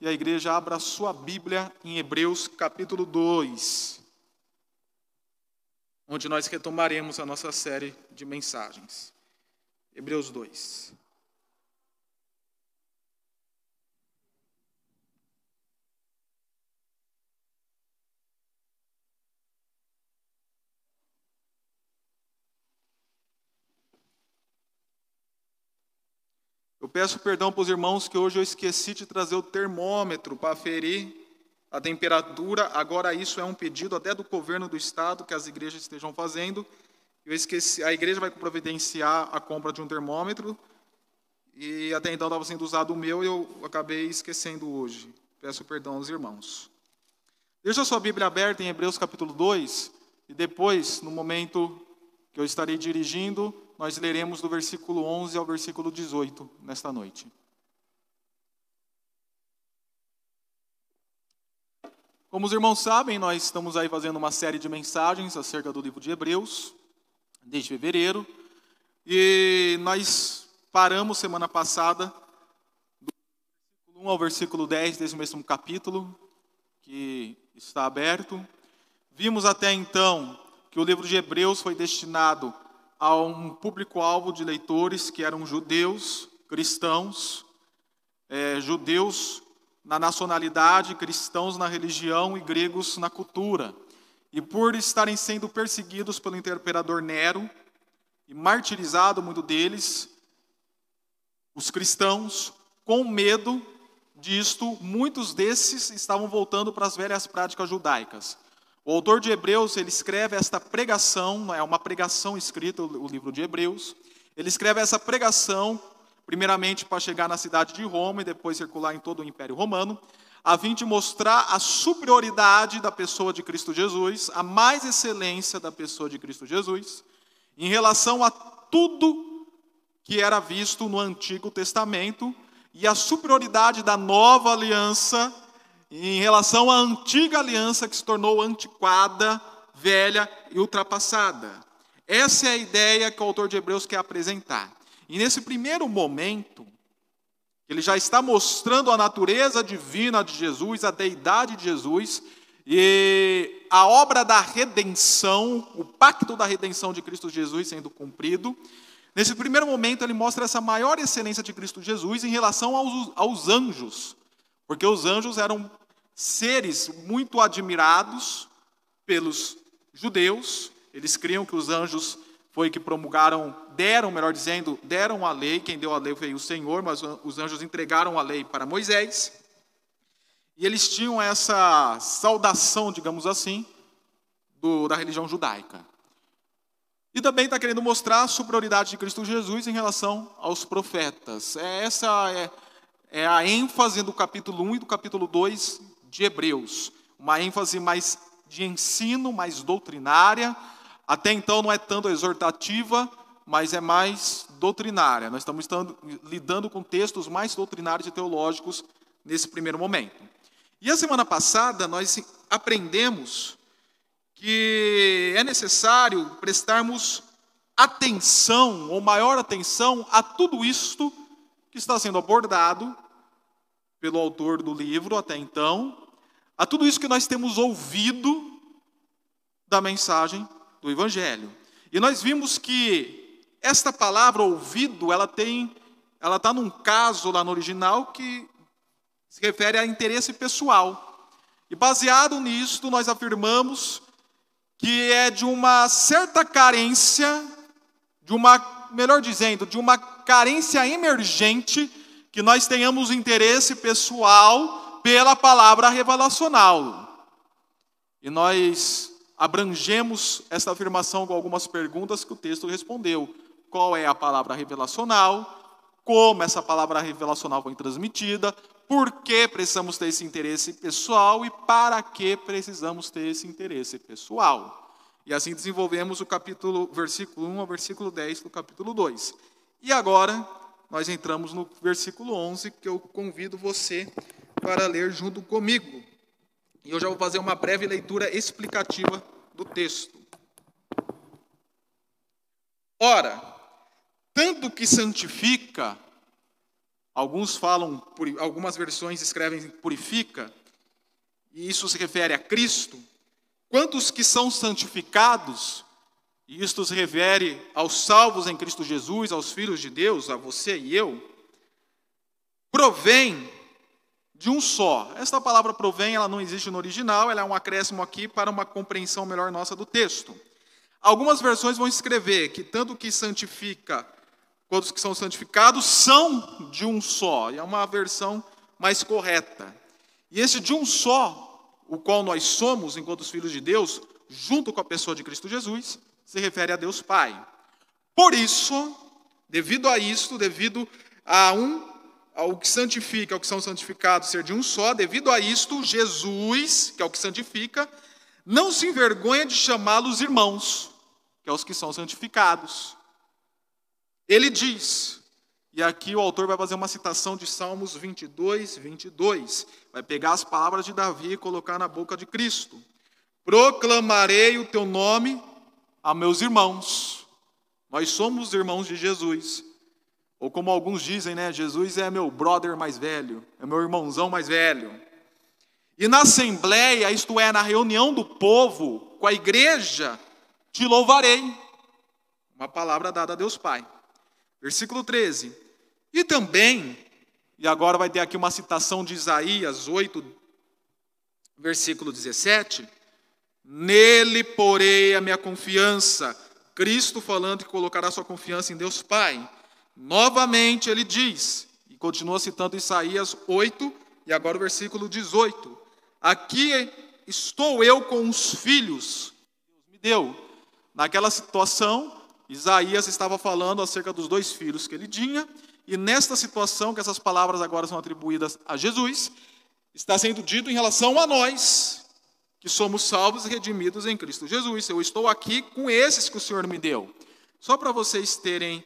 e a igreja abra sua Bíblia em Hebreus capítulo 2, onde nós retomaremos a nossa série de mensagens. Hebreus 2. Eu peço perdão para os irmãos que hoje eu esqueci de trazer o termômetro para aferir a temperatura. Agora isso é um pedido até do governo do estado que as igrejas estejam fazendo. Eu esqueci, a igreja vai providenciar a compra de um termômetro e até então estava sendo usado o meu e eu acabei esquecendo hoje. Peço perdão aos irmãos. Deixa a sua Bíblia aberta em Hebreus capítulo 2 e depois, no momento que eu estarei dirigindo, nós leremos do versículo 11 ao versículo 18 nesta noite. Como os irmãos sabem, nós estamos aí fazendo uma série de mensagens acerca do livro de Hebreus, desde fevereiro, e nós paramos semana passada do versículo 1 ao versículo 10 desse mesmo capítulo, que está aberto. Vimos até então que o livro de Hebreus foi destinado a um público-alvo de leitores que eram judeus, cristãos, é, judeus na nacionalidade, cristãos na religião e gregos na cultura. E por estarem sendo perseguidos pelo imperador Nero e martirizado muito deles, os cristãos, com medo disto, muitos desses estavam voltando para as velhas práticas judaicas. O autor de Hebreus, ele escreve esta pregação, é uma pregação escrita, o livro de Hebreus. Ele escreve essa pregação, primeiramente para chegar na cidade de Roma e depois circular em todo o Império Romano, a fim de mostrar a superioridade da pessoa de Cristo Jesus, a mais excelência da pessoa de Cristo Jesus, em relação a tudo que era visto no Antigo Testamento e a superioridade da nova aliança em relação à antiga aliança que se tornou antiquada, velha e ultrapassada. Essa é a ideia que o autor de Hebreus quer apresentar. E nesse primeiro momento, ele já está mostrando a natureza divina de Jesus, a deidade de Jesus, e a obra da redenção, o pacto da redenção de Cristo Jesus sendo cumprido. Nesse primeiro momento, ele mostra essa maior excelência de Cristo Jesus em relação aos, aos anjos, porque os anjos eram seres muito admirados pelos judeus, eles criam que os anjos foi que promulgaram, deram, melhor dizendo, deram a lei, quem deu a lei foi o Senhor, mas os anjos entregaram a lei para Moisés. E eles tinham essa saudação, digamos assim, do, da religião judaica. E também está querendo mostrar a superioridade de Cristo Jesus em relação aos profetas. É, essa é, é a ênfase do capítulo 1 e do capítulo 2 de Hebreus. Uma ênfase mais de ensino, mais doutrinária. Até então não é tanto exortativa, mas é mais doutrinária. Nós estamos lidando com textos mais doutrinários e teológicos nesse primeiro momento. E a semana passada nós aprendemos que é necessário prestarmos atenção, ou maior atenção, a tudo isto que está sendo abordado pelo autor do livro até então, a tudo isso que nós temos ouvido da mensagem do Evangelho. E nós vimos que esta palavra ouvido, ela tem, ela está num caso lá no original que se refere a interesse pessoal. E baseado nisto, nós afirmamos que é de uma certa carência, de uma, melhor dizendo, de uma carência emergente que nós tenhamos interesse pessoal pela palavra revelacional. E nós abrangemos essa afirmação com algumas perguntas que o texto respondeu. Qual é a palavra revelacional? Como essa palavra revelacional foi transmitida? Por que precisamos ter esse interesse pessoal e para que precisamos ter esse interesse pessoal? E assim desenvolvemos o capítulo, versículo 1 ao versículo 10 do capítulo 2. E agora nós entramos no versículo 11, que eu convido você para ler junto comigo. E eu já vou fazer uma breve leitura explicativa do texto. Ora, tanto que santifica, Alguns falam, algumas versões escrevem purifica, e isso se refere a Cristo. Quantos que são santificados, e isto se refere aos salvos em Cristo Jesus, aos filhos de Deus, a você e eu, provém de um só. Esta palavra provém, ela não existe no original, ela é um acréscimo aqui para uma compreensão melhor nossa do texto. Algumas versões vão escrever que tanto que santifica quanto os que são santificados são de um só, e é uma versão mais correta. E esse de um só, o qual nós somos enquanto os filhos de Deus, junto com a pessoa de Cristo Jesus, se refere a Deus Pai. Por isso, devido a isto, devido a um ao que santifica, ao que são santificados ser de um só, devido a isto, Jesus, que é o que santifica, não se envergonha de chamá-los irmãos, que é os que são santificados. Ele diz, e aqui o autor vai fazer uma citação de Salmos 22, 22, vai pegar as palavras de Davi e colocar na boca de Cristo: Proclamarei o teu nome a meus irmãos. Nós somos irmãos de Jesus. Ou como alguns dizem, né? Jesus é meu brother mais velho, é meu irmãozão mais velho. E na assembleia, isto é, na reunião do povo, com a igreja, te louvarei. Uma palavra dada a Deus Pai. Versículo 13. E também, e agora vai ter aqui uma citação de Isaías 8, versículo 17. Nele porei a minha confiança. Cristo falando que colocará sua confiança em Deus Pai. Novamente ele diz, e continua citando Isaías 8, e agora o versículo 18: Aqui estou eu com os filhos, Deus me deu. Naquela situação, Isaías estava falando acerca dos dois filhos que ele tinha, e nesta situação, que essas palavras agora são atribuídas a Jesus, está sendo dito em relação a nós, que somos salvos e redimidos em Cristo Jesus. Eu estou aqui com esses que o Senhor me deu. Só para vocês terem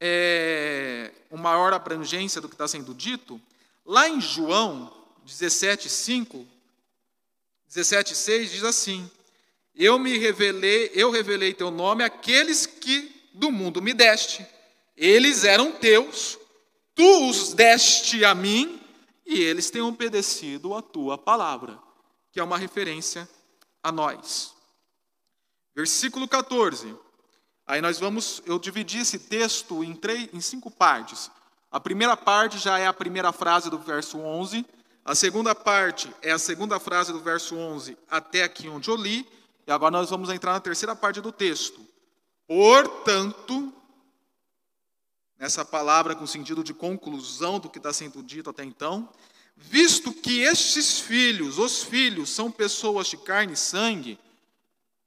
é, uma maior abrangência do que está sendo dito, lá em João 17,5, 17,6 diz assim: Eu me revelei, eu revelei teu nome àqueles que do mundo me deste. Eles eram teus, tu os deste a mim, e eles têm obedecido a tua palavra, que é uma referência a nós. Versículo 14. Aí nós vamos, eu dividi esse texto em, três, em cinco partes. A primeira parte já é a primeira frase do verso 11. A segunda parte é a segunda frase do verso 11 até aqui onde eu li. E agora nós vamos entrar na terceira parte do texto. Portanto, nessa palavra com sentido de conclusão do que está sendo dito até então, visto que estes filhos, os filhos, são pessoas de carne e sangue,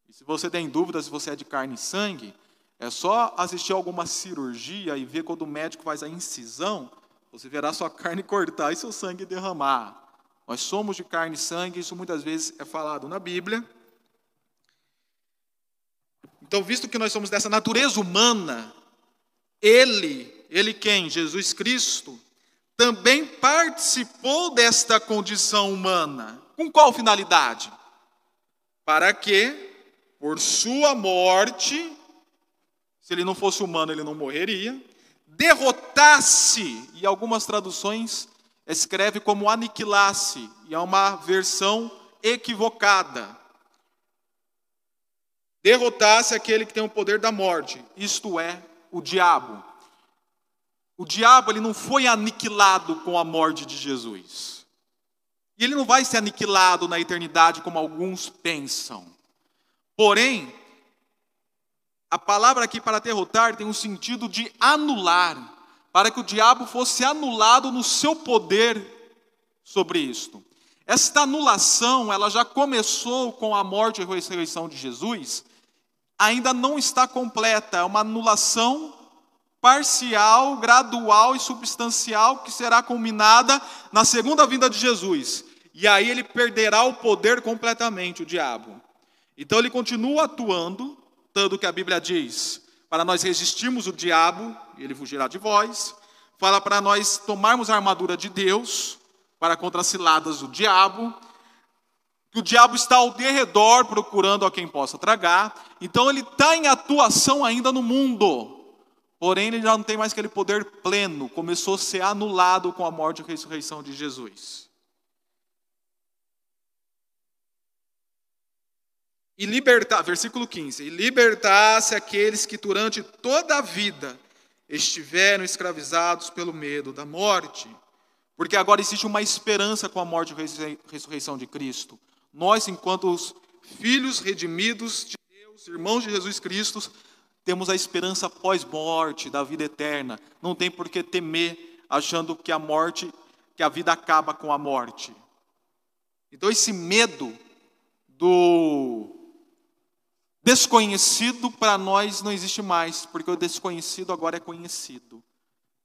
e se você tem dúvida se você é de carne e sangue, é só assistir alguma cirurgia e ver quando o médico faz a incisão, você verá sua carne cortar e seu sangue derramar. Nós somos de carne e sangue, isso muitas vezes é falado na Bíblia. Então, visto que nós somos dessa natureza humana, ele, ele quem? Jesus Cristo, também participou desta condição humana. Com qual finalidade? Para que, por sua morte, se ele não fosse humano, ele não morreria. Derrotasse, e algumas traduções escreve como aniquilasse, e é uma versão equivocada. Derrotasse aquele que tem o poder da morte, isto é, o diabo. O diabo ele não foi aniquilado com a morte de Jesus. E ele não vai ser aniquilado na eternidade como alguns pensam. Porém, a palavra aqui para derrotar tem um sentido de anular, para que o diabo fosse anulado no seu poder sobre isto. Esta anulação, ela já começou com a morte e ressurreição de Jesus, ainda não está completa, é uma anulação parcial, gradual e substancial que será culminada na segunda vinda de Jesus. E aí ele perderá o poder completamente, o diabo. Então ele continua atuando, tanto que a Bíblia diz, para nós resistirmos o diabo, ele fugirá de vós. Fala para nós tomarmos a armadura de Deus, para contra as ciladas do diabo. Que o diabo está ao derredor procurando a quem possa tragar. Então ele está em atuação ainda no mundo. Porém, ele já não tem mais aquele poder pleno, começou a ser anulado com a morte e ressurreição de Jesus. E libertar, versículo 15: E libertasse aqueles que durante toda a vida estiveram escravizados pelo medo da morte. Porque agora existe uma esperança com a morte e ressurreição de Cristo. Nós, enquanto os filhos redimidos de Deus, irmãos de Jesus Cristo, temos a esperança pós-morte, da vida eterna. Não tem por que temer, achando que a morte, que a vida acaba com a morte. Então, esse medo do desconhecido para nós não existe mais, porque o desconhecido agora é conhecido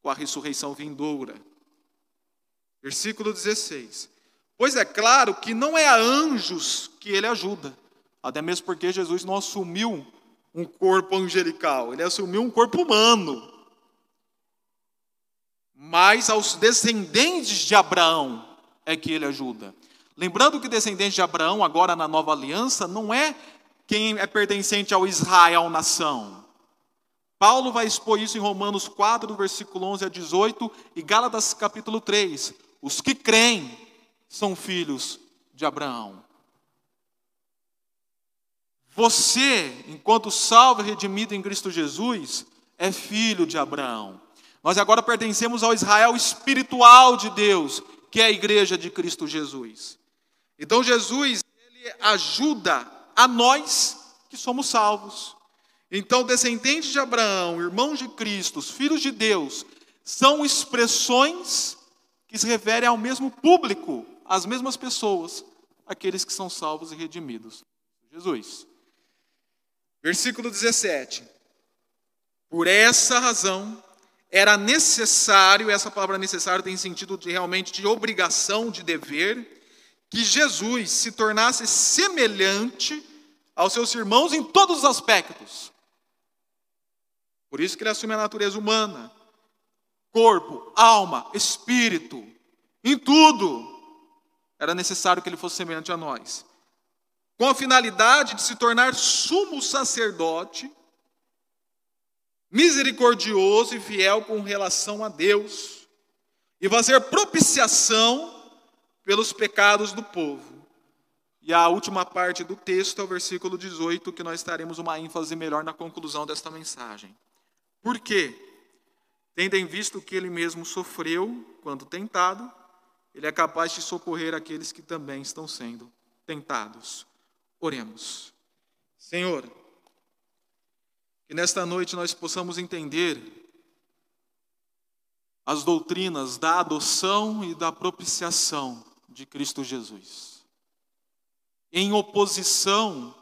com a ressurreição vindoura. Versículo 16. Pois é claro que não é a anjos que ele ajuda, até mesmo porque Jesus não assumiu um corpo angelical, ele assumiu um corpo humano. Mas aos descendentes de Abraão é que ele ajuda. Lembrando que descendente de Abraão, agora na nova aliança, não é quem é pertencente ao Israel nação. Paulo vai expor isso em Romanos 4, do versículo 11 a 18, e Gálatas capítulo 3. Os que creem são filhos de Abraão. Você, enquanto salvo e redimido em Cristo Jesus, é filho de Abraão. Nós agora pertencemos ao Israel espiritual de Deus, que é a igreja de Cristo Jesus. Então Jesus, ele ajuda a nós que somos salvos. Então, descendentes de Abraão, irmãos de Cristo, filhos de Deus, são expressões que se referem ao mesmo público, às mesmas pessoas, aqueles que são salvos e redimidos. Jesus. Versículo 17. Por essa razão, era necessário, essa palavra necessário tem sentido de, realmente de obrigação, de dever, que Jesus se tornasse semelhante aos seus irmãos em todos os aspectos. Por isso que ele assume a natureza humana, corpo, alma, espírito, em tudo, era necessário que ele fosse semelhante a nós. Com a finalidade de se tornar sumo sacerdote, misericordioso e fiel com relação a Deus, e fazer propiciação pelos pecados do povo. E a última parte do texto é o versículo 18, que nós estaremos uma ênfase melhor na conclusão desta mensagem. Por quê? Tendo em visto que ele mesmo sofreu quando tentado, ele é capaz de socorrer aqueles que também estão sendo tentados. Oremos. Senhor, que nesta noite nós possamos entender as doutrinas da adoção e da propiciação de Cristo Jesus. Em oposição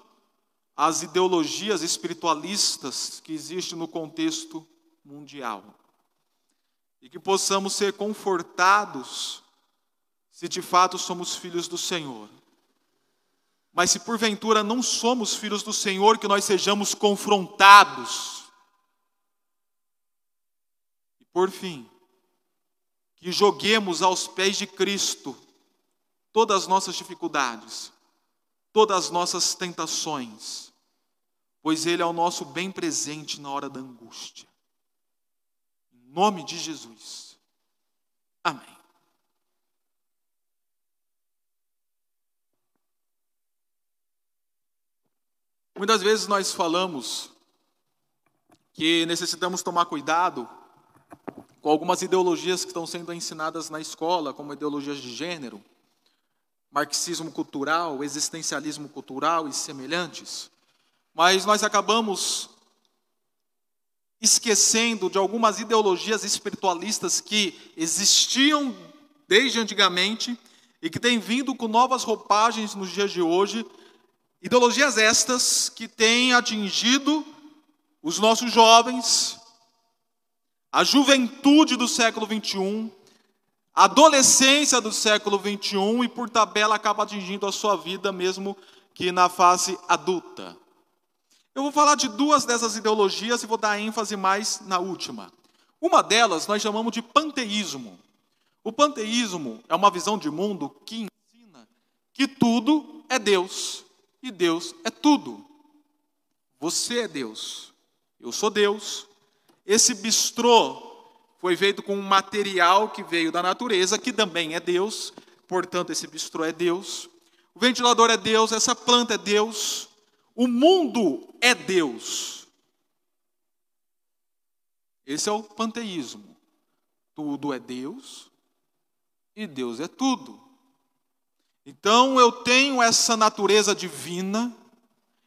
às ideologias espiritualistas que existem no contexto mundial e que possamos ser confortados se de fato somos filhos do Senhor. Mas se porventura não somos filhos do Senhor, que nós sejamos confrontados. E por fim, que joguemos aos pés de Cristo todas as nossas dificuldades, todas as nossas tentações, pois Ele é o nosso bem presente na hora da angústia nome de Jesus. Amém. Muitas vezes nós falamos que necessitamos tomar cuidado com algumas ideologias que estão sendo ensinadas na escola, como ideologias de gênero, marxismo cultural, existencialismo cultural e semelhantes. Mas nós acabamos esquecendo de algumas ideologias espiritualistas que existiam desde antigamente e que têm vindo com novas roupagens nos dias de hoje. Ideologias estas que têm atingido os nossos jovens, a juventude do século 21, a adolescência do século 21 e por tabela acaba atingindo a sua vida mesmo que na fase adulta. Eu vou falar de duas dessas ideologias e vou dar ênfase mais na última. Uma delas nós chamamos de panteísmo. O panteísmo é uma visão de mundo que ensina que tudo é Deus e Deus é tudo. Você é Deus, eu sou Deus, Esse bistrô foi feito com um material que veio da natureza, que também é Deus, portanto, esse bistrô é Deus. O ventilador é Deus, essa planta é Deus, o mundo é Deus. Esse é o panteísmo. Tudo é Deus e Deus é tudo. Então eu tenho essa natureza divina,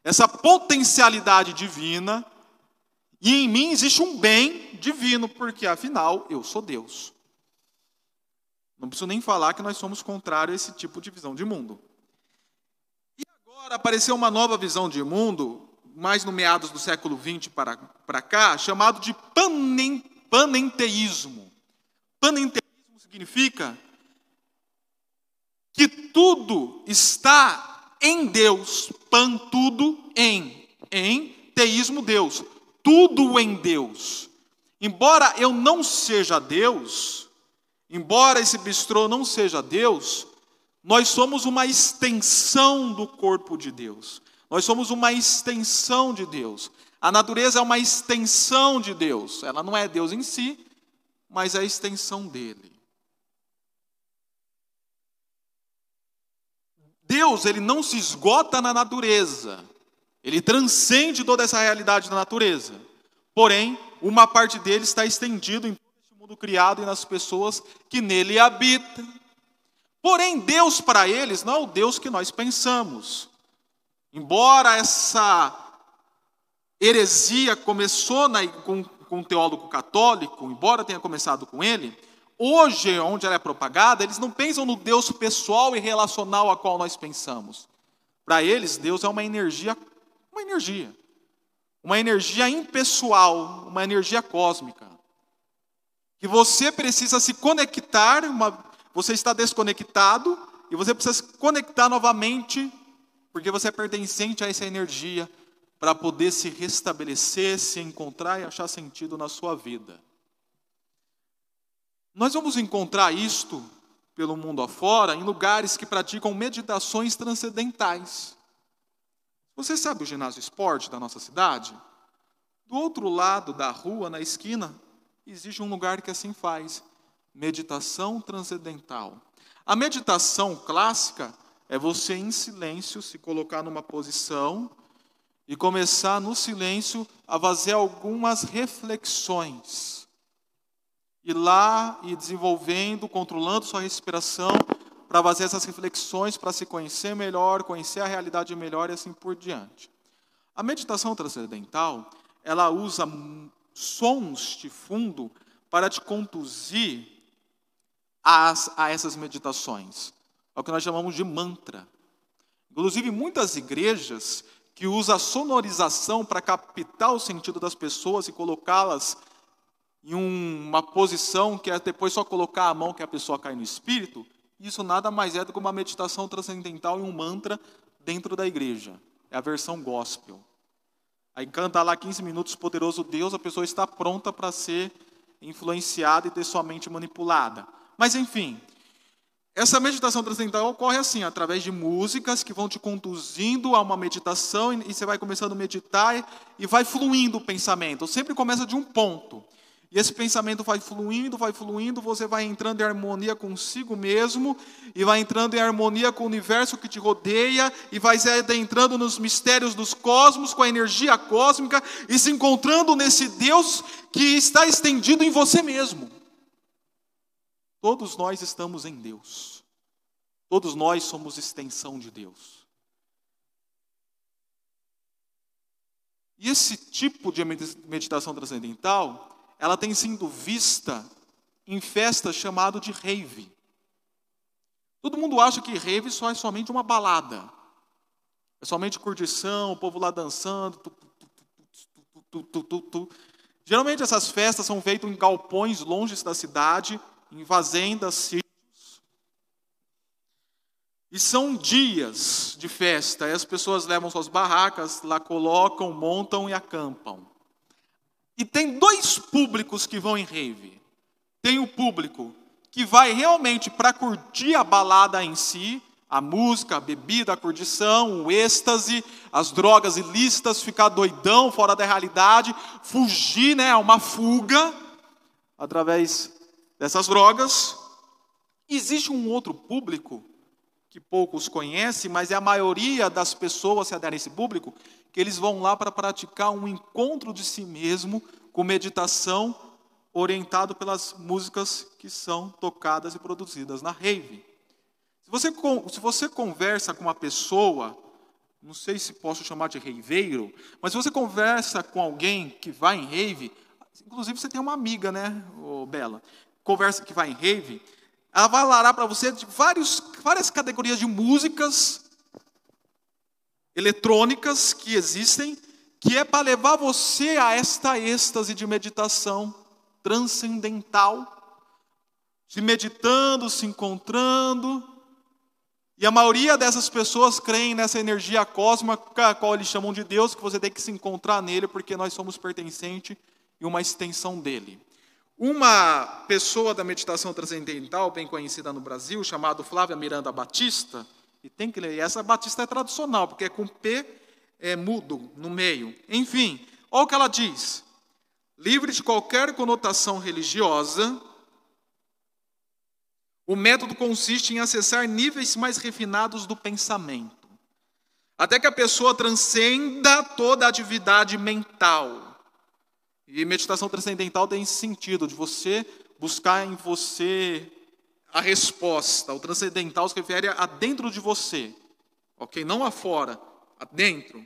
essa potencialidade divina, e em mim existe um bem divino, porque afinal eu sou Deus. Não preciso nem falar que nós somos contrários a esse tipo de visão de mundo. E agora apareceu uma nova visão de mundo, mais no meados do século XX para, para cá, chamado de panenteísmo. Panenteísmo significa que tudo está em Deus, pan tudo em, em teísmo Deus, tudo em Deus. Embora eu não seja Deus, embora esse bistrô não seja Deus, nós somos uma extensão do corpo de Deus. Nós somos uma extensão de Deus. A natureza é uma extensão de Deus. Ela não é Deus em si, mas é a extensão dele. Deus, ele não se esgota na natureza. Ele transcende toda essa realidade da natureza. Porém, uma parte dele está estendido em todo este mundo criado e nas pessoas que nele habitam. Porém, Deus para eles não é o Deus que nós pensamos. Embora essa heresia começou na, com, com um teólogo católico, embora tenha começado com ele, hoje, onde ela é propagada, eles não pensam no Deus pessoal e relacional a qual nós pensamos. Para eles, Deus é uma energia, uma energia uma energia impessoal, uma energia cósmica. Que você precisa se conectar, uma, você está desconectado e você precisa se conectar novamente, porque você é pertencente a essa energia para poder se restabelecer, se encontrar e achar sentido na sua vida. Nós vamos encontrar isto pelo mundo afora em lugares que praticam meditações transcendentais. Você sabe o ginásio esporte da nossa cidade? Do outro lado da rua, na esquina, existe um lugar que assim faz: meditação transcendental. A meditação clássica é você em silêncio se colocar numa posição e começar no silêncio a fazer algumas reflexões. Ir lá e desenvolvendo, controlando sua respiração, para fazer essas reflexões, para se conhecer melhor, conhecer a realidade melhor e assim por diante. A meditação transcendental, ela usa sons de fundo para te conduzir a, a essas meditações. É o que nós chamamos de mantra. Inclusive, muitas igrejas que usam a sonorização para captar o sentido das pessoas e colocá-las em uma posição que é depois só colocar a mão que a pessoa cai no espírito, isso nada mais é do que uma meditação transcendental e um mantra dentro da igreja. É a versão gospel. Aí canta lá 15 minutos, poderoso Deus, a pessoa está pronta para ser influenciada e ter sua mente manipulada. Mas enfim, essa meditação transcendental ocorre assim, através de músicas que vão te conduzindo a uma meditação e você vai começando a meditar e vai fluindo o pensamento. Sempre começa de um ponto. E esse pensamento vai fluindo, vai fluindo, você vai entrando em harmonia consigo mesmo, e vai entrando em harmonia com o universo que te rodeia, e vai entrando nos mistérios dos cosmos, com a energia cósmica, e se encontrando nesse Deus que está estendido em você mesmo. Todos nós estamos em Deus. Todos nós somos extensão de Deus. E esse tipo de meditação transcendental ela tem sido vista em festas chamado de rave. Todo mundo acha que rave só é somente uma balada. É somente curtição, o povo lá dançando. Tu, tu, tu, Geralmente essas festas são feitas em galpões longe da cidade, em fazendas, sítios. E são dias de festa. E as pessoas levam suas barracas, lá colocam, montam e acampam. E tem dois públicos que vão em rave. Tem o público que vai realmente para curtir a balada em si, A música, a bebida, a curtição, o êxtase, as drogas ilícitas, ficar doidão, fora da realidade, fugir, né, uma fuga através dessas drogas. Existe um outro público que poucos conhecem, mas é a maioria das pessoas se aderem a esse público, que eles vão lá para praticar um encontro de si mesmo com meditação orientado pelas músicas que são tocadas e produzidas na rave. Se você, se você conversa com uma pessoa, não sei se posso chamar de reiveiro, mas se você conversa com alguém que vai em rave, inclusive você tem uma amiga, né, Bela, conversa que vai em rave, ela vai falar para você de vários, várias categorias de músicas eletrônicas que existem, que é para levar você a esta êxtase de meditação transcendental, se meditando, se encontrando. E a maioria dessas pessoas creem nessa energia cósmica, a qual eles chamam de Deus, que você tem que se encontrar nele, porque nós somos pertencente e uma extensão dele. Uma pessoa da meditação transcendental, bem conhecida no Brasil, chamado Flávia Miranda Batista, e tem que ler, essa Batista é tradicional, porque é com P é, mudo no meio. Enfim, olha o que ela diz. Livre de qualquer conotação religiosa, o método consiste em acessar níveis mais refinados do pensamento, até que a pessoa transcenda toda a atividade mental e meditação transcendental tem esse sentido, de você buscar em você a resposta. O transcendental se refere a dentro de você, ok? Não afora, a dentro.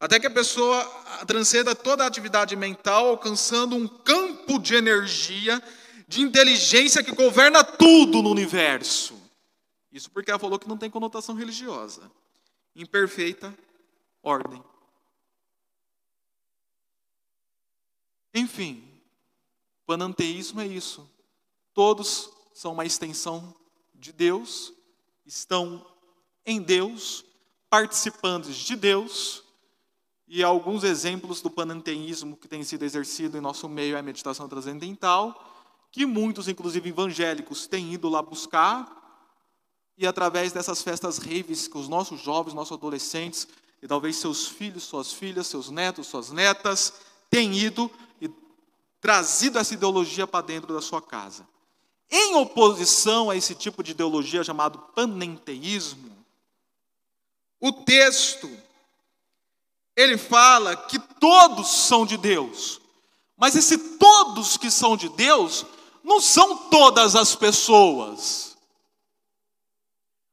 Até que a pessoa transcenda toda a atividade mental, alcançando um campo de energia, de inteligência que governa tudo no universo. Isso porque ela falou que não tem conotação religiosa. Em perfeita ordem. Enfim, pananteísmo é isso. Todos são uma extensão de Deus, estão em Deus, participantes de Deus, e alguns exemplos do pananteísmo que tem sido exercido em nosso meio é a meditação transcendental, que muitos, inclusive evangélicos, têm ido lá buscar, e através dessas festas raves que os nossos jovens, nossos adolescentes, e talvez seus filhos, suas filhas, seus netos, suas netas, têm ido trazido essa ideologia para dentro da sua casa. Em oposição a esse tipo de ideologia chamado panenteísmo, o texto ele fala que todos são de Deus. Mas esse todos que são de Deus não são todas as pessoas.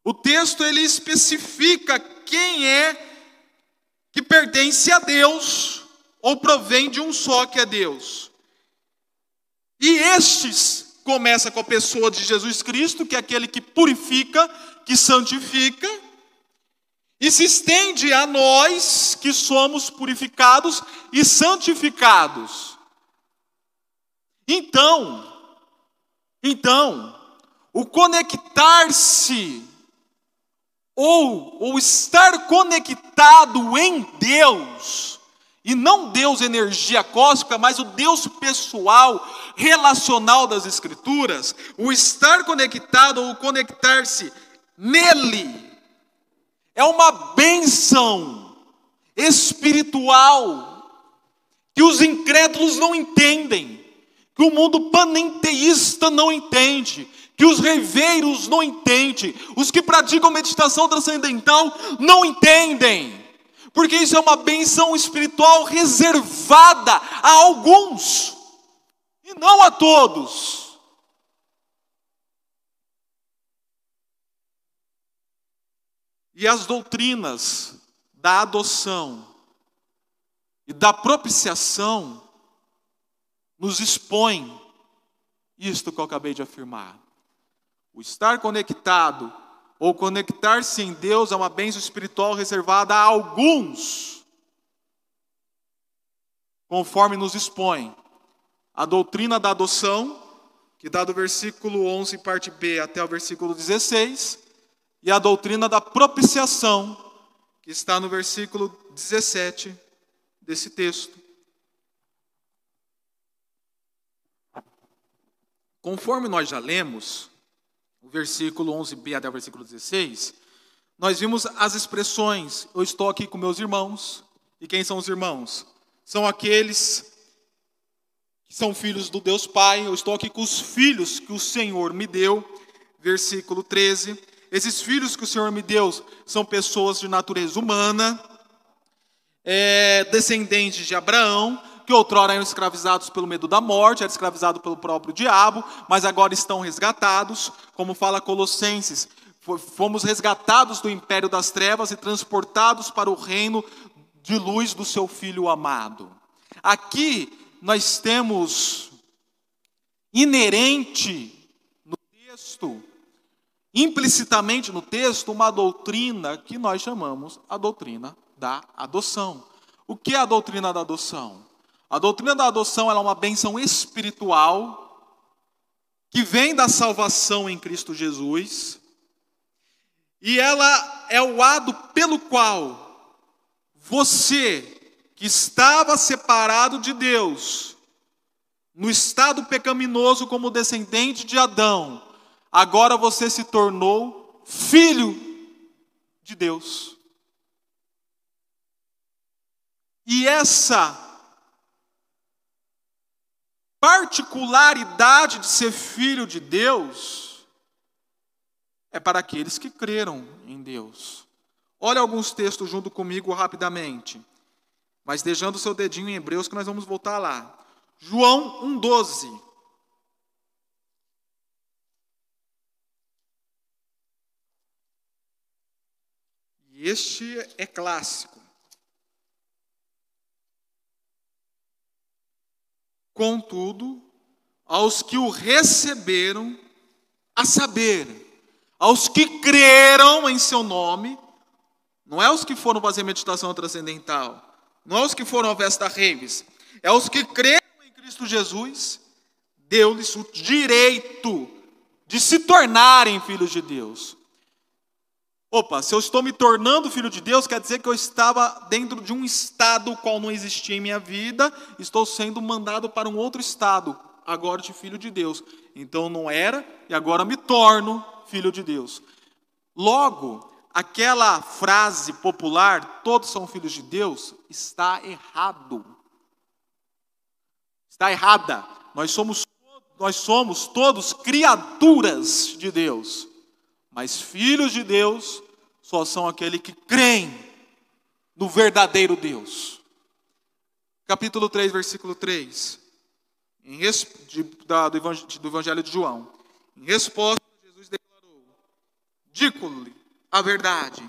O texto ele especifica quem é que pertence a Deus ou provém de um só que é Deus. E estes começa com a pessoa de Jesus Cristo, que é aquele que purifica, que santifica, e se estende a nós que somos purificados e santificados. Então, então, o conectar-se ou, ou estar conectado em Deus e não Deus energia cósmica, mas o Deus pessoal, relacional das Escrituras, o estar conectado ou conectar-se nele, é uma benção espiritual que os incrédulos não entendem, que o mundo panenteísta não entende, que os reveiros não entendem, os que praticam meditação transcendental não entendem porque isso é uma benção espiritual reservada a alguns e não a todos. E as doutrinas da adoção e da propiciação nos expõem isto que eu acabei de afirmar. O estar conectado ou conectar-se em Deus é uma bênção espiritual reservada a alguns, conforme nos expõe a doutrina da adoção, que dá do versículo 11, parte B, até o versículo 16, e a doutrina da propiciação, que está no versículo 17 desse texto. Conforme nós já lemos, o versículo 11b até o versículo 16, nós vimos as expressões: eu estou aqui com meus irmãos. E quem são os irmãos? São aqueles que são filhos do Deus Pai. Eu estou aqui com os filhos que o Senhor me deu. Versículo 13. Esses filhos que o Senhor me deu são pessoas de natureza humana, é, descendentes de Abraão, que outrora eram escravizados pelo medo da morte, eram escravizados pelo próprio diabo, mas agora estão resgatados, como fala Colossenses. Fomos resgatados do império das trevas e transportados para o reino de luz do seu filho amado. Aqui nós temos inerente no texto, implicitamente no texto, uma doutrina que nós chamamos a doutrina da adoção. O que é a doutrina da adoção? A doutrina da adoção é uma bênção espiritual que vem da salvação em Cristo Jesus e ela é o lado pelo qual você, que estava separado de Deus, no estado pecaminoso como descendente de Adão, agora você se tornou filho de Deus. E essa particularidade de ser filho de Deus é para aqueles que creram em Deus. Olha alguns textos junto comigo rapidamente. Mas deixando o seu dedinho em Hebreus que nós vamos voltar lá. João 1,12. E este é clássico. Contudo, aos que o receberam, a saber, aos que creram em seu nome, não é os que foram fazer meditação transcendental, não é os que foram à festa Reis, é os que creram em Cristo Jesus, deu-lhes o direito de se tornarem filhos de Deus. Opa, se eu estou me tornando filho de Deus, quer dizer que eu estava dentro de um estado qual não existia em minha vida, estou sendo mandado para um outro estado, agora de filho de Deus. Então não era e agora me torno filho de Deus. Logo, aquela frase popular, todos são filhos de Deus, está errado. Está errada. Nós somos, nós somos todos criaturas de Deus. Mas filhos de Deus só são aqueles que creem no verdadeiro Deus. Capítulo 3, versículo 3. Em, de, da, do, Evangelho de João. Em resposta Digo-lhe a verdade: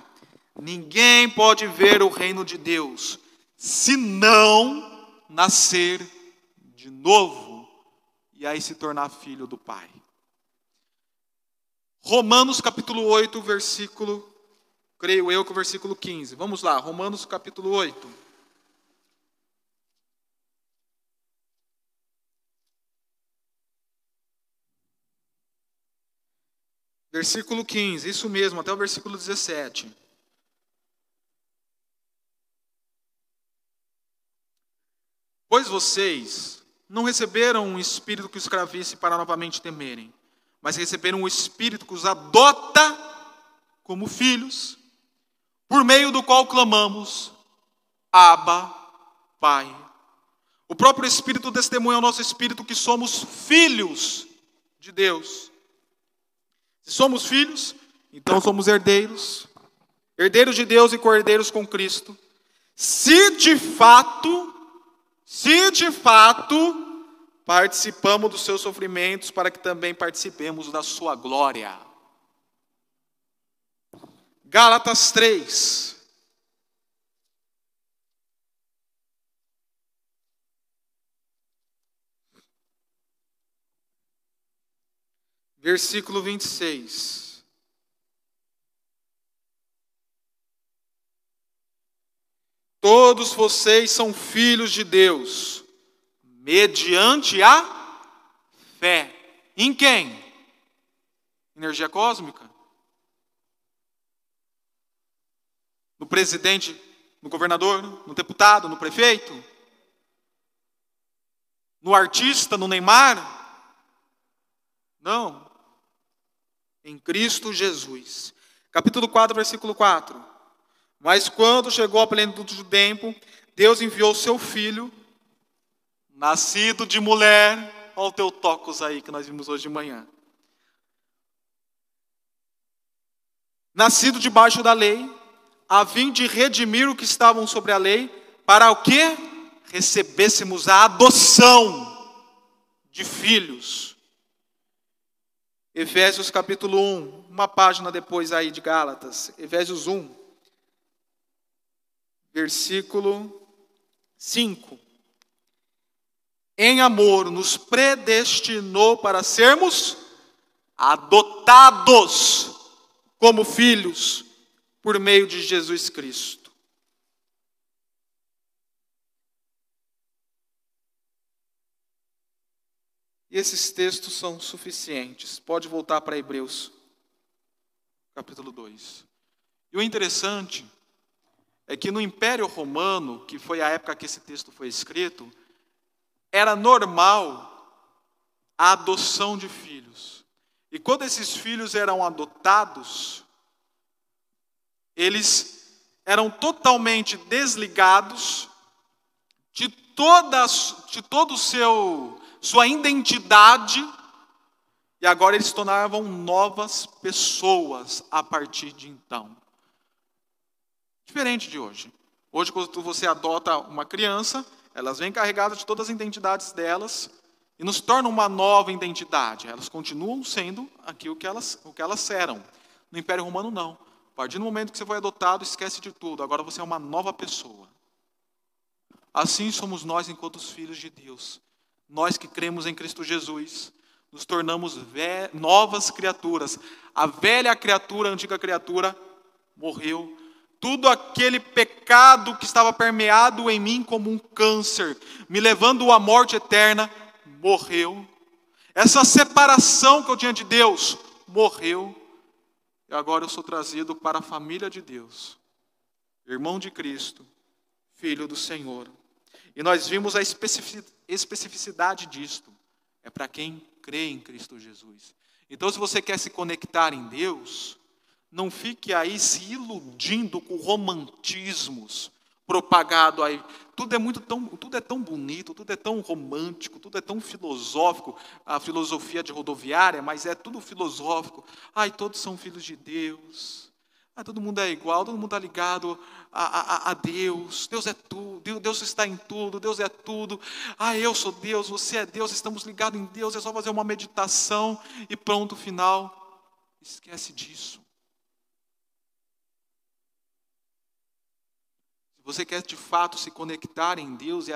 ninguém pode ver o reino de Deus se não nascer de novo e aí se tornar filho do Pai. Romanos capítulo 8, versículo, creio eu que o versículo 15. Vamos lá, Romanos capítulo 8. Versículo 15, isso mesmo, até o versículo 17. Pois vocês não receberam um espírito que os escravize para novamente temerem, mas receberam um espírito que os adota como filhos, por meio do qual clamamos: Abba, Pai. O próprio Espírito testemunha ao nosso espírito que somos filhos de Deus. Se somos filhos, então somos herdeiros, herdeiros de Deus e cordeiros com Cristo. Se de fato, se de fato participamos dos seus sofrimentos, para que também participemos da sua glória. Gálatas 3. versículo 26. Todos vocês são filhos de Deus, mediante a fé. Em quem? Energia cósmica? No presidente, no governador, no deputado, no prefeito? No artista, no Neymar? Não em Cristo Jesus. Capítulo 4, versículo 4. Mas quando chegou a plenitude do tempo, Deus enviou seu filho, nascido de mulher, olha o teu tocos aí que nós vimos hoje de manhã. Nascido debaixo da lei, a fim de redimir o que estavam sobre a lei, para o que? Recebêssemos a adoção de filhos. Efésios capítulo 1, uma página depois aí de Gálatas, Efésios 1, versículo 5. Em amor nos predestinou para sermos adotados como filhos por meio de Jesus Cristo. E esses textos são suficientes. Pode voltar para Hebreus, capítulo 2. E o interessante é que no Império Romano, que foi a época que esse texto foi escrito, era normal a adoção de filhos. E quando esses filhos eram adotados, eles eram totalmente desligados de, toda, de todo o seu sua identidade, e agora eles se tornavam novas pessoas a partir de então. Diferente de hoje. Hoje, quando você adota uma criança, elas vêm carregadas de todas as identidades delas e nos tornam uma nova identidade. Elas continuam sendo aquilo que elas, o que elas eram. No Império Romano, não. A partir do momento que você foi adotado, esquece de tudo. Agora você é uma nova pessoa. Assim somos nós enquanto os filhos de Deus. Nós que cremos em Cristo Jesus, nos tornamos novas criaturas. A velha criatura, a antiga criatura, morreu. Tudo aquele pecado que estava permeado em mim como um câncer, me levando à morte eterna, morreu. Essa separação que eu tinha de Deus, morreu. E agora eu sou trazido para a família de Deus, irmão de Cristo, filho do Senhor. E nós vimos a especificidade disto. É para quem crê em Cristo Jesus. Então, se você quer se conectar em Deus, não fique aí se iludindo com romantismos propagado aí. Tudo é muito tão, tudo é tão bonito, tudo é tão romântico, tudo é tão filosófico, a filosofia de rodoviária, mas é tudo filosófico. Ai, todos são filhos de Deus. Ah, todo mundo é igual, todo mundo está ligado a, a, a, Deus. Deus é tudo, Deus está em tudo, Deus é tudo. Ah, eu sou Deus, você é Deus, estamos ligados em Deus, é só fazer uma meditação e pronto, final. Esquece disso. Você quer de fato se conectar em Deus e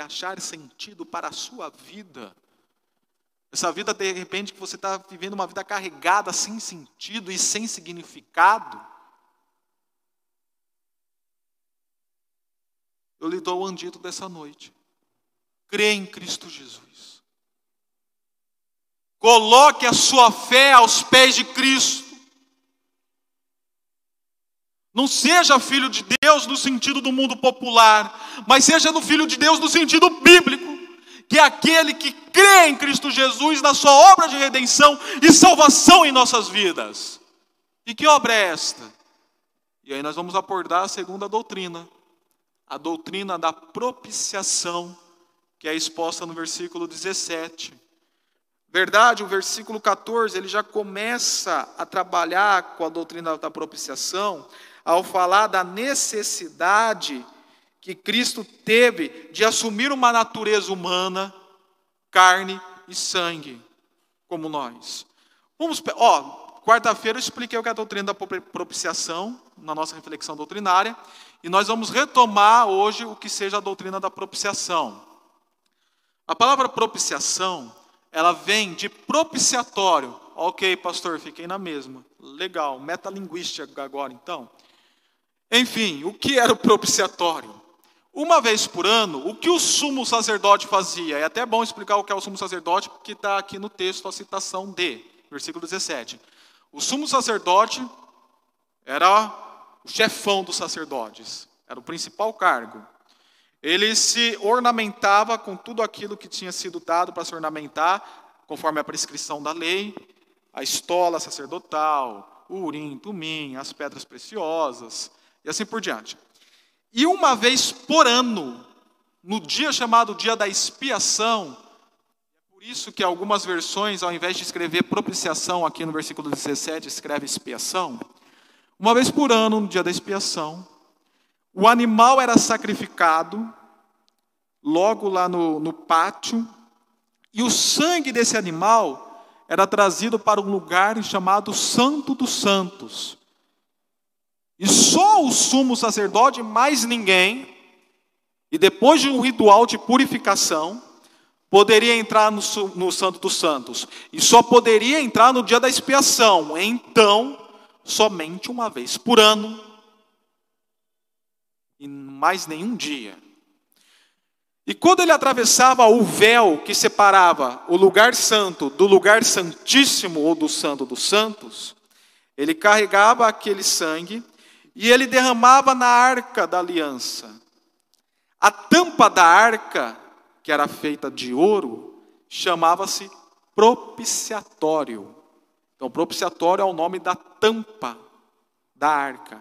achar, sentido para a sua vida, essa vida, de repente, que você está vivendo uma vida carregada, sem sentido e sem significado, eu lhe dou o andito dessa noite. Crê em Cristo Jesus. Coloque a sua fé aos pés de Cristo. Não seja filho de Deus no sentido do mundo popular, mas seja no filho de Deus no sentido bíblico, que é aquele que crê em Cristo Jesus, na sua obra de redenção e salvação em nossas vidas. E que obra é esta? E aí nós vamos abordar a segunda doutrina, a doutrina da propiciação, que é exposta no versículo 17. Verdade, o versículo 14, ele já começa a trabalhar com a doutrina da propiciação, ao falar da necessidade que Cristo teve de assumir uma natureza humana, carne e sangue, como nós. Vamos, ó, quarta-feira eu expliquei o que é a doutrina da propiciação, na nossa reflexão doutrinária, e nós vamos retomar hoje o que seja a doutrina da propiciação. A palavra propiciação, ela vem de propiciatório. Ok, pastor, fiquei na mesma. Legal, metalinguística agora então. Enfim, o que era o propiciatório? Uma vez por ano, o que o sumo sacerdote fazia? É até bom explicar o que é o sumo sacerdote, porque está aqui no texto a citação de, versículo 17. O sumo sacerdote era o chefão dos sacerdotes, era o principal cargo. Ele se ornamentava com tudo aquilo que tinha sido dado para se ornamentar, conforme a prescrição da lei. a estola sacerdotal, o urim, tumim, as pedras preciosas e assim por diante. E uma vez por ano, no dia chamado dia da expiação, é por isso que algumas versões, ao invés de escrever propiciação aqui no versículo 17, escreve expiação. Uma vez por ano, no dia da expiação, o animal era sacrificado, logo lá no, no pátio, e o sangue desse animal era trazido para um lugar chamado Santo dos Santos. E só o sumo sacerdote, mais ninguém, e depois de um ritual de purificação, poderia entrar no, no Santo dos Santos. E só poderia entrar no dia da expiação. Então, somente uma vez por ano. E mais nenhum dia. E quando ele atravessava o véu que separava o lugar santo do lugar santíssimo ou do santo dos santos, ele carregava aquele sangue e ele derramava na arca da aliança. A tampa da arca, que era feita de ouro, chamava-se propiciatório. Então, propiciatório é o nome da tampa da arca.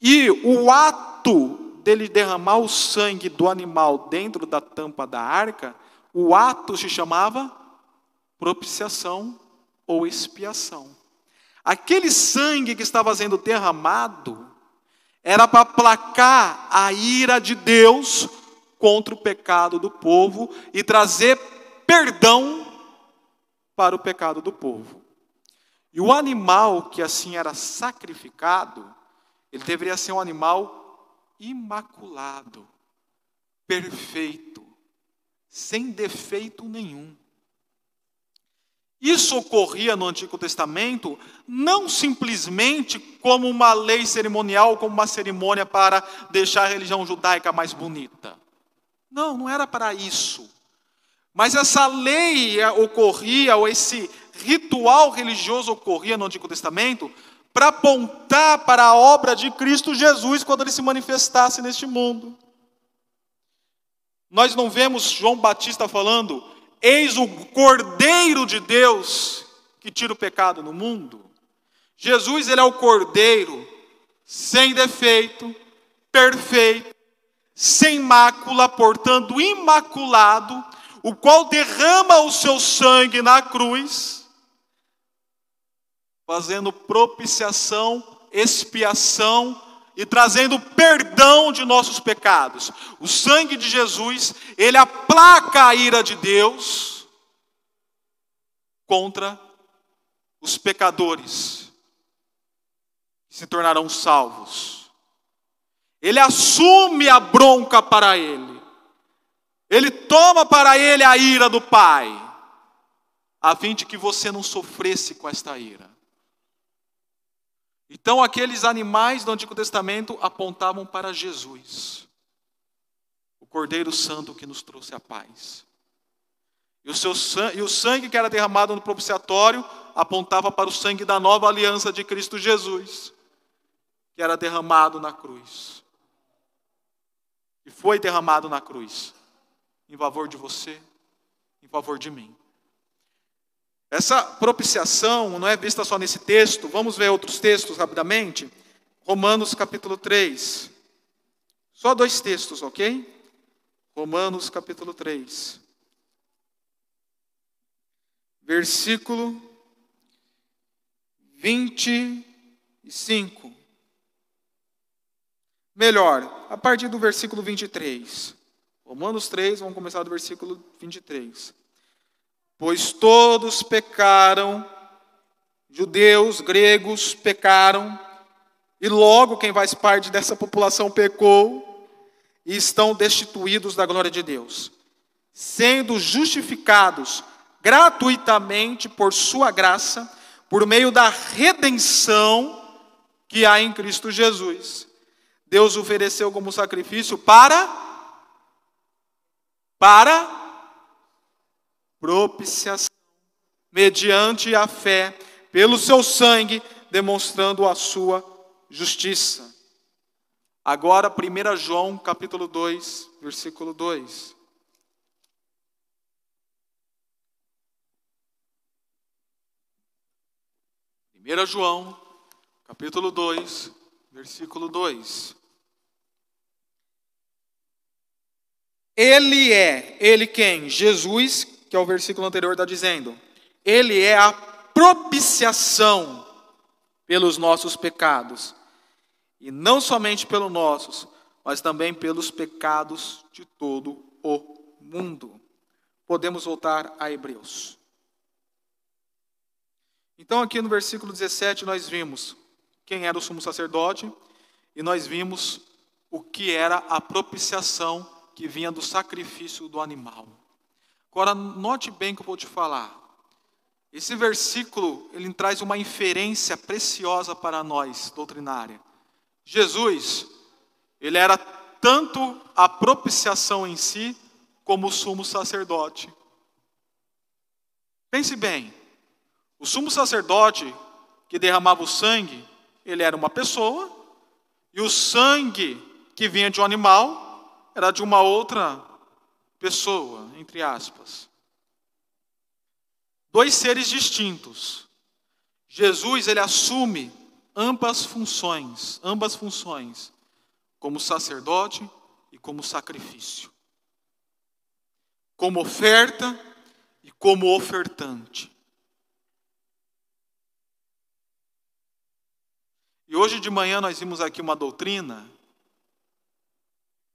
E o ato dele derramar o sangue do animal dentro da tampa da arca, o ato se chamava propiciação ou expiação. Aquele sangue que estava sendo derramado era para aplacar a ira de Deus contra o pecado do povo e trazer perdão para o pecado do povo. E o animal que assim era sacrificado, ele deveria ser um animal imaculado, perfeito, sem defeito nenhum. Isso ocorria no Antigo Testamento não simplesmente como uma lei cerimonial, como uma cerimônia para deixar a religião judaica mais bonita. Não, não era para isso. Mas essa lei ocorria, ou esse ritual religioso ocorria no Antigo Testamento, para apontar para a obra de Cristo Jesus quando ele se manifestasse neste mundo. Nós não vemos João Batista falando: Eis o Cordeiro de Deus que tira o pecado no mundo. Jesus, ele é o Cordeiro, sem defeito, perfeito, sem mácula, portanto imaculado, o qual derrama o seu sangue na cruz fazendo propiciação, expiação e trazendo perdão de nossos pecados. O sangue de Jesus, ele aplaca a ira de Deus contra os pecadores que se tornarão salvos. Ele assume a bronca para ele. Ele toma para ele a ira do Pai, a fim de que você não sofresse com esta ira. Então, aqueles animais do Antigo Testamento apontavam para Jesus, o Cordeiro Santo que nos trouxe a paz. E o, seu, e o sangue que era derramado no propiciatório apontava para o sangue da nova aliança de Cristo Jesus, que era derramado na cruz. E foi derramado na cruz, em favor de você, em favor de mim. Essa propiciação não é vista só nesse texto, vamos ver outros textos rapidamente. Romanos capítulo 3. Só dois textos, ok? Romanos capítulo 3. Versículo 25. Melhor, a partir do versículo 23. Romanos 3, vamos começar do versículo 23 pois todos pecaram, judeus, gregos pecaram, e logo quem faz parte dessa população pecou, e estão destituídos da glória de Deus, sendo justificados gratuitamente por Sua graça, por meio da redenção que há em Cristo Jesus. Deus ofereceu como sacrifício para para propiciação, mediante a fé, pelo seu sangue, demonstrando a sua justiça. Agora, 1 João, capítulo 2, versículo 2. 1 João, capítulo 2, versículo 2. Ele é, ele quem? Jesus, que é o versículo anterior está dizendo. Ele é a propiciação pelos nossos pecados. E não somente pelos nossos, mas também pelos pecados de todo o mundo. Podemos voltar a Hebreus. Então, aqui no versículo 17, nós vimos quem era o sumo sacerdote e nós vimos o que era a propiciação que vinha do sacrifício do animal. Agora, note bem o que eu vou te falar. Esse versículo, ele traz uma inferência preciosa para nós, doutrinária. Jesus, ele era tanto a propiciação em si, como o sumo sacerdote. Pense bem, o sumo sacerdote que derramava o sangue, ele era uma pessoa, e o sangue que vinha de um animal era de uma outra pessoa, entre aspas. Dois seres distintos. Jesus, ele assume ambas funções, ambas funções, como sacerdote e como sacrifício. Como oferta e como ofertante. E hoje de manhã nós vimos aqui uma doutrina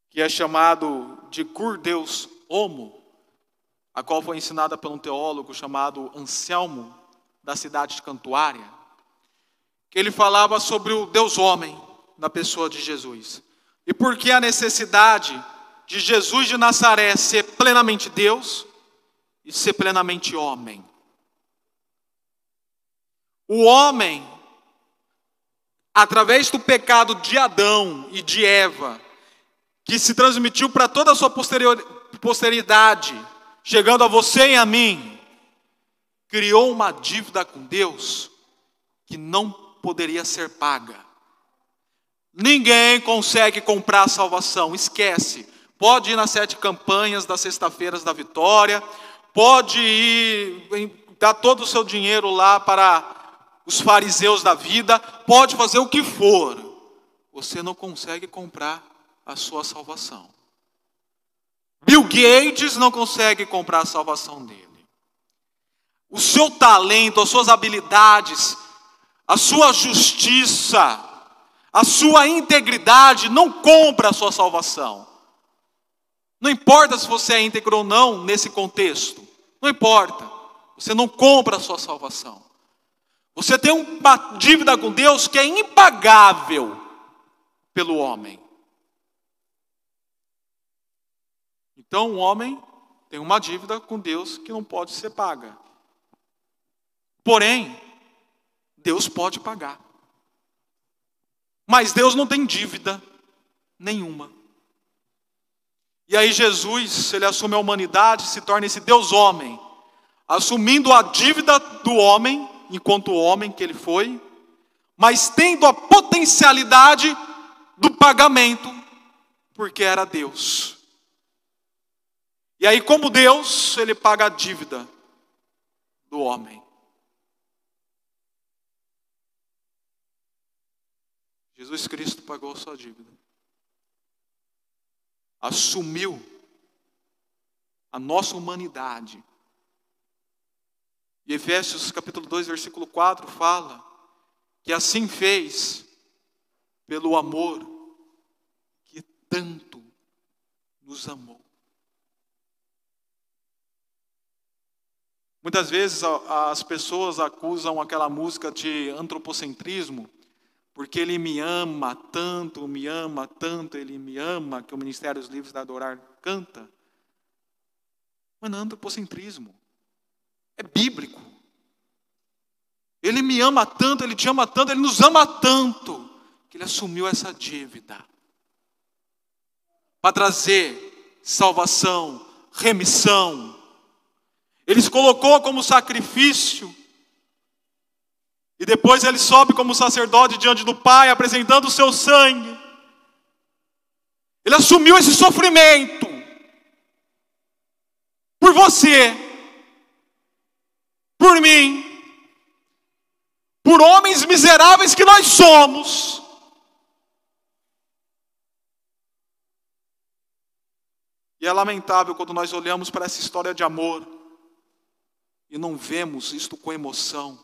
que é chamado de cur Deus homo, a qual foi ensinada por um teólogo chamado Anselmo, da cidade de Cantuária que ele falava sobre o Deus homem na pessoa de Jesus. E por que a necessidade de Jesus de Nazaré ser plenamente Deus e ser plenamente homem? O homem, através do pecado de Adão e de Eva, que se transmitiu para toda a sua posteridade, chegando a você e a mim, criou uma dívida com Deus que não poderia ser paga. Ninguém consegue comprar a salvação, esquece. Pode ir nas sete campanhas das sexta-feiras da vitória, pode ir dar todo o seu dinheiro lá para os fariseus da vida, pode fazer o que for. Você não consegue comprar a sua salvação. Bill Gates não consegue comprar a salvação dele. O seu talento, as suas habilidades, a sua justiça, a sua integridade não compra a sua salvação. Não importa se você é íntegro ou não nesse contexto, não importa. Você não compra a sua salvação. Você tem uma dívida com Deus que é impagável pelo homem. Então, o homem tem uma dívida com Deus que não pode ser paga. Porém, Deus pode pagar. Mas Deus não tem dívida nenhuma. E aí Jesus, ele assume a humanidade, se torna esse Deus homem, assumindo a dívida do homem, enquanto homem que ele foi, mas tendo a potencialidade do pagamento, porque era Deus. E aí, como Deus, ele paga a dívida do homem. Jesus Cristo pagou sua dívida. Assumiu a nossa humanidade. E Efésios capítulo 2, versículo 4 fala que assim fez pelo amor que tanto nos amou. Muitas vezes as pessoas acusam aquela música de antropocentrismo, porque Ele me ama tanto, me ama tanto, Ele me ama, que o Ministério dos Livros da Adorar canta. Mas não é antropocentrismo, é bíblico. Ele me ama tanto, Ele te ama tanto, Ele nos ama tanto, que Ele assumiu essa dívida para trazer salvação, remissão. Ele se colocou como sacrifício e depois ele sobe como sacerdote diante do Pai, apresentando o seu sangue. Ele assumiu esse sofrimento por você, por mim, por homens miseráveis que nós somos. E é lamentável quando nós olhamos para essa história de amor e não vemos isto com emoção,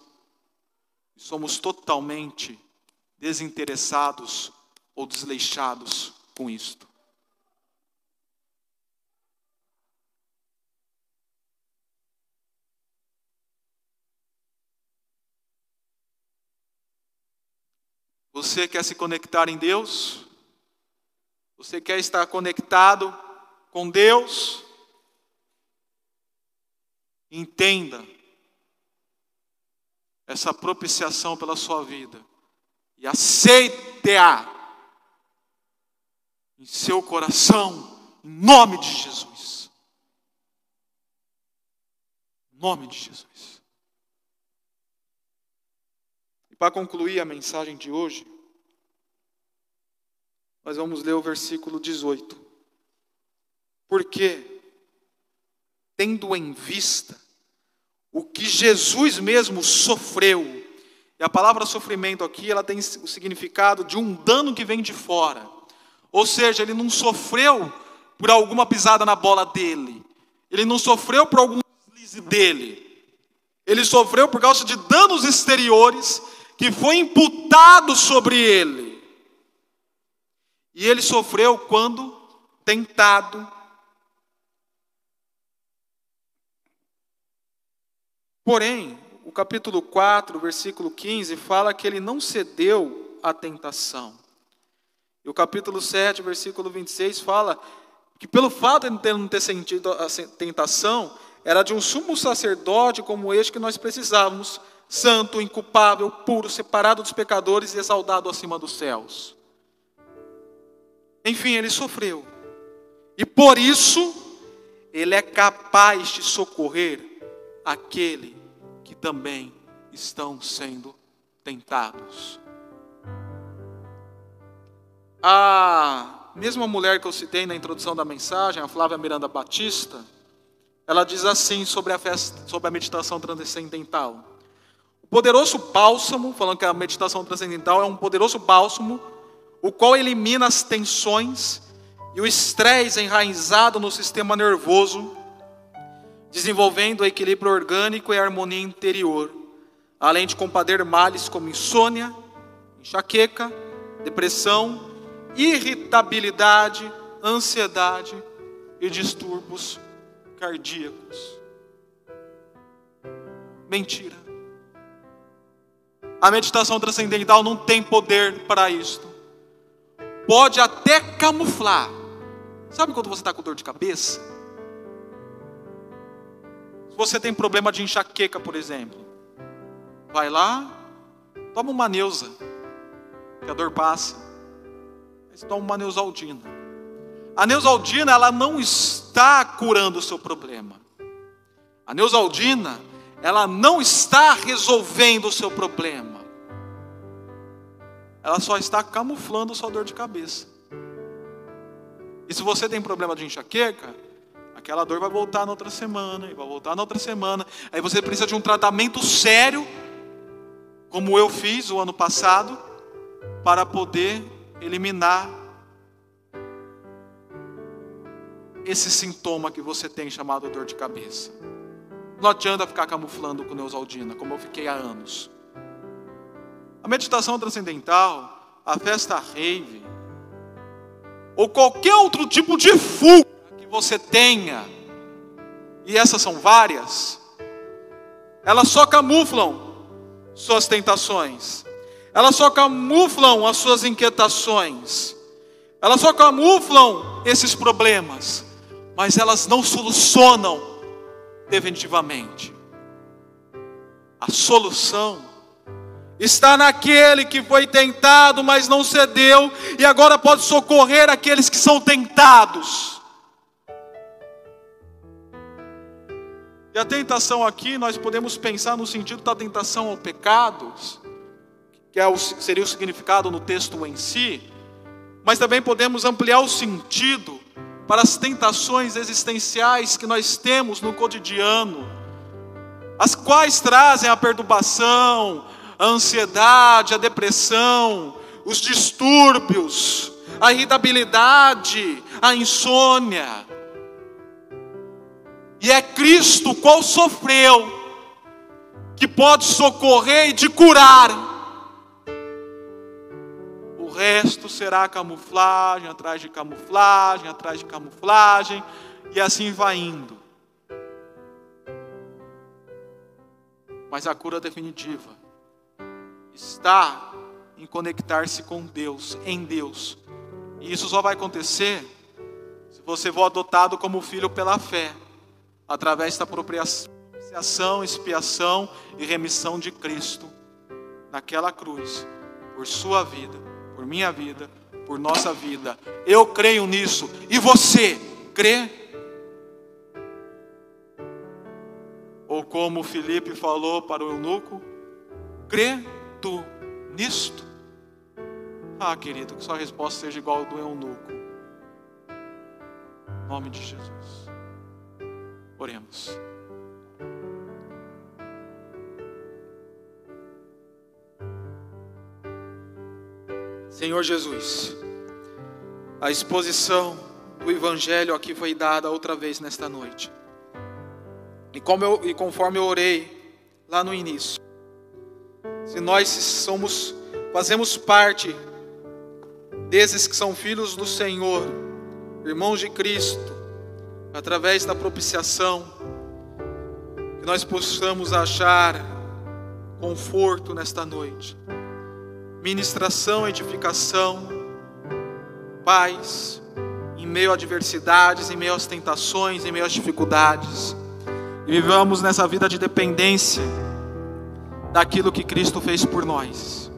somos totalmente desinteressados ou desleixados com isto. Você quer se conectar em Deus? Você quer estar conectado com Deus? Entenda essa propiciação pela sua vida e aceite-a em seu coração, em nome de Jesus. Em nome de Jesus. Para concluir a mensagem de hoje, nós vamos ler o versículo 18. Porque, tendo em vista o que Jesus mesmo sofreu, e a palavra sofrimento aqui, ela tem o significado de um dano que vem de fora. Ou seja, ele não sofreu por alguma pisada na bola dele. Ele não sofreu por algum deslize dele. Ele sofreu por causa de danos exteriores que foi imputado sobre ele. E ele sofreu quando tentado. Porém, o capítulo 4, versículo 15, fala que ele não cedeu à tentação. E o capítulo 7, versículo 26, fala que pelo fato de ele não ter sentido a tentação, era de um sumo sacerdote como este que nós precisávamos, santo, inculpável, puro, separado dos pecadores e exaltado acima dos céus. Enfim, ele sofreu. E por isso, ele é capaz de socorrer aquele que também estão sendo tentados. A mesma mulher que eu citei na introdução da mensagem, a Flávia Miranda Batista, ela diz assim sobre a, festa, sobre a meditação transcendental poderoso bálsamo, falando que a meditação transcendental é um poderoso bálsamo, o qual elimina as tensões e o estresse enraizado no sistema nervoso, desenvolvendo equilíbrio orgânico e harmonia interior, além de combater males como insônia, enxaqueca, depressão, irritabilidade, ansiedade e distúrbios cardíacos. Mentira. A meditação transcendental não tem poder para isto. Pode até camuflar. Sabe quando você está com dor de cabeça? Se você tem problema de enxaqueca, por exemplo, vai lá, toma uma neusa, que a dor passa. Você toma uma neusaldina. A neusaldina, ela não está curando o seu problema. A neusaldina, ela não está resolvendo o seu problema ela só está camuflando sua dor de cabeça. E se você tem problema de enxaqueca, aquela dor vai voltar na outra semana, e vai voltar na outra semana. Aí você precisa de um tratamento sério, como eu fiz o ano passado, para poder eliminar esse sintoma que você tem chamado dor de cabeça. Não adianta ficar camuflando com Neusaldina, como eu fiquei há anos. A meditação transcendental, a festa rave, ou qualquer outro tipo de fuga você tenha, e essas são várias, elas só camuflam suas tentações, elas só camuflam as suas inquietações, elas só camuflam esses problemas, mas elas não solucionam definitivamente. A solução está naquele que foi tentado, mas não cedeu, e agora pode socorrer aqueles que são tentados. E a tentação aqui, nós podemos pensar no sentido da tentação ao pecado, que é o, seria o significado no texto em si, mas também podemos ampliar o sentido para as tentações existenciais que nós temos no cotidiano, as quais trazem a perturbação, a ansiedade, a depressão, os distúrbios, a irritabilidade, a insônia. E é Cristo qual sofreu, que pode socorrer e te curar. O resto será camuflagem atrás de camuflagem, atrás de camuflagem, e assim vai indo. Mas a cura definitiva está em conectar-se com Deus, em Deus. E isso só vai acontecer se você for adotado como filho pela fé através da propiciação, expiação e remissão de Cristo naquela cruz, por sua vida, por minha vida, por nossa vida. Eu creio nisso. E você crê? Ou como Felipe falou para o eunuco, crê tu nisto? Ah, querido, que sua resposta seja igual ao do eunuco. Em nome de Jesus. Oremos. Senhor Jesus, a exposição do Evangelho aqui foi dada outra vez nesta noite. E, como eu, e conforme eu orei lá no início, se nós somos, fazemos parte desses que são filhos do Senhor, irmãos de Cristo, através da propiciação, que nós possamos achar conforto nesta noite, ministração, edificação, paz, em meio a adversidades, em meio às tentações, em meio às dificuldades, e vivamos nessa vida de dependência daquilo que Cristo fez por nós.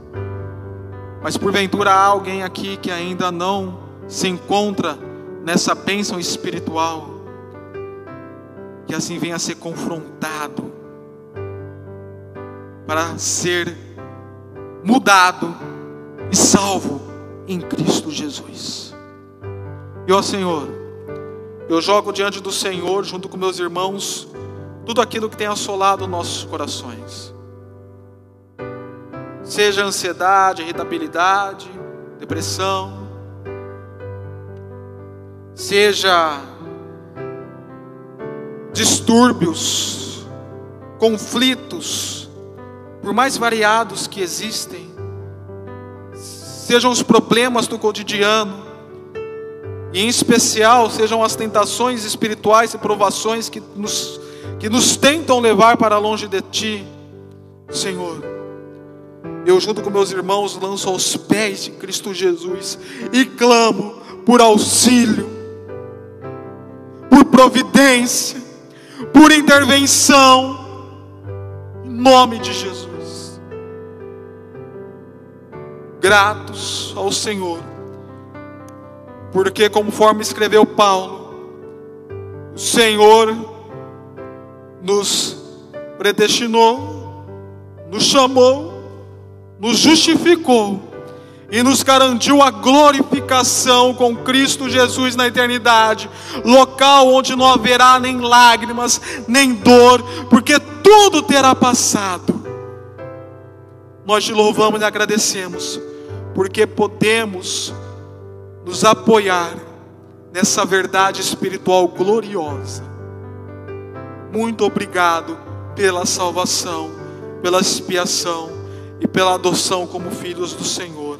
Mas porventura há alguém aqui que ainda não se encontra nessa bênção espiritual, que assim venha a ser confrontado, para ser mudado e salvo em Cristo Jesus. E ó Senhor, eu jogo diante do Senhor, junto com meus irmãos, tudo aquilo que tem assolado nossos corações. Seja ansiedade, irritabilidade, depressão, seja distúrbios, conflitos, por mais variados que existem, sejam os problemas do cotidiano, e em especial sejam as tentações espirituais e provações que nos, que nos tentam levar para longe de Ti, Senhor. Eu, junto com meus irmãos, lanço aos pés de Cristo Jesus e clamo por auxílio, por providência, por intervenção, em nome de Jesus. Gratos ao Senhor, porque conforme escreveu Paulo, o Senhor nos predestinou, nos chamou, nos justificou e nos garantiu a glorificação com Cristo Jesus na eternidade, local onde não haverá nem lágrimas, nem dor, porque tudo terá passado. Nós te louvamos e agradecemos, porque podemos nos apoiar nessa verdade espiritual gloriosa. Muito obrigado pela salvação, pela expiação e pela adoção como filhos do Senhor